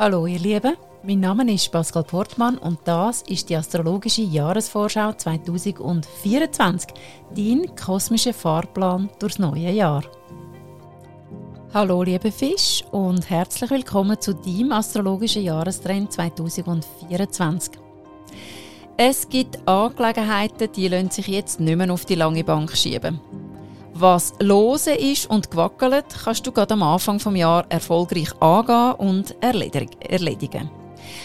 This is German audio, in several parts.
Hallo ihr Lieben, mein Name ist Pascal Portmann und das ist die astrologische Jahresvorschau 2024, dein kosmischer Fahrplan durchs neue Jahr. Hallo liebe Fisch und herzlich willkommen zu deinem astrologischen Jahrestrend 2024. Es gibt Angelegenheiten, die lassen sich jetzt nicht mehr auf die lange Bank schieben. Was lose ist und gewackelt, kannst du gerade am Anfang vom Jahr erfolgreich angehen und erledigen.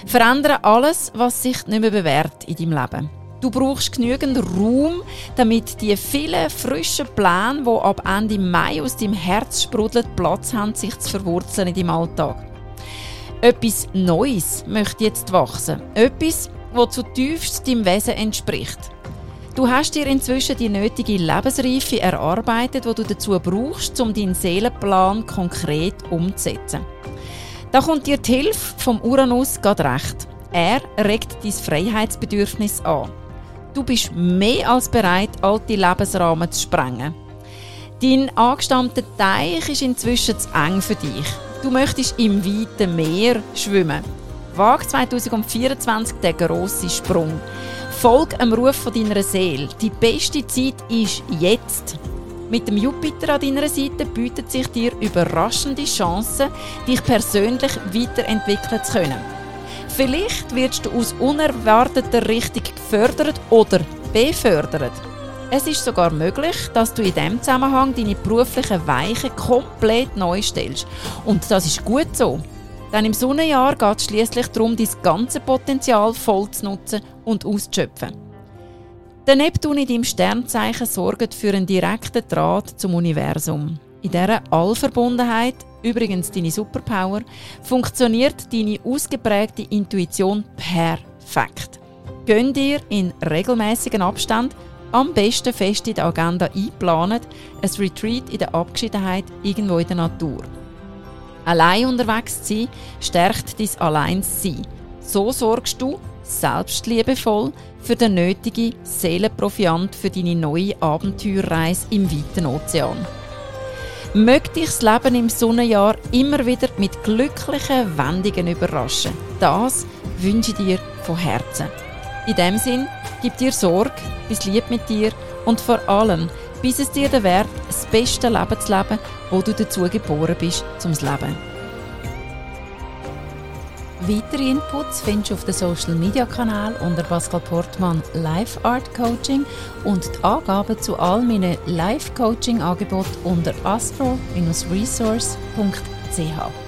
Verändere alles, was sich nicht mehr bewährt in deinem Leben. Du brauchst genügend Raum, damit die vielen frischen Pläne, die ab Ende Mai aus deinem Herz sprudeln, Platz haben, sich zu verwurzeln in deinem Alltag. Etwas Neues möchte jetzt wachsen. Etwas, das zutiefst deinem Wesen entspricht. Du hast dir inzwischen die nötige Lebensreife erarbeitet, die du dazu brauchst, um deinen Seelenplan konkret umzusetzen. Da kommt dir die Hilfe vom Uranus gerade recht. Er regt dein Freiheitsbedürfnis an. Du bist mehr als bereit, alte Lebensrahmen zu sprengen. Dein angestammter Teich ist inzwischen zu eng für dich. Du möchtest im weiten Meer schwimmen. Wag 2024 den grossen Sprung. Folg am Ruf von deiner Seele. Die beste Zeit ist jetzt. Mit dem Jupiter an deiner Seite bietet sich dir überraschende Chancen, dich persönlich weiterentwickeln zu können. Vielleicht wirst du aus unerwarteter Richtung gefördert oder befördert. Es ist sogar möglich, dass du in diesem Zusammenhang deine beruflichen Weichen komplett neu stellst. Und das ist gut so. Denn im Sonnenjahr geht es schließlich darum, dein ganze Potenzial voll zu nutzen und auszuschöpfen. Der Neptun in deinem Sternzeichen sorgt für einen direkten Draht zum Universum. In dieser Allverbundenheit, übrigens deine Superpower, funktioniert deine ausgeprägte Intuition perfekt. Gönn dir in regelmäßigen Abstand, am besten fest in der Agenda einplanen, ein Retreat in der Abgeschiedenheit irgendwo in der Natur. Allein unterwegs zu sein, stärkt dein Alleinsein. So sorgst du, selbstliebevoll, für den nötigen Seelenproviant für deine neue Abenteuerreise im weiten Ozean. Möge dich das Leben im Sonnenjahr immer wieder mit glücklichen Wendungen überraschen. Das wünsche ich dir von Herzen. In dem Sinn, gib dir Sorge, bis lieb mit dir und vor allem bis es dir der Wert, das beste Leben zu leben, wo du dazu geboren bist, zum Leben. Weitere Inputs findest du auf dem Social Media Kanal unter Pascal Portmann Live Art Coaching und die Angaben zu all meinen Live Coaching Angeboten unter astro-resource.ch.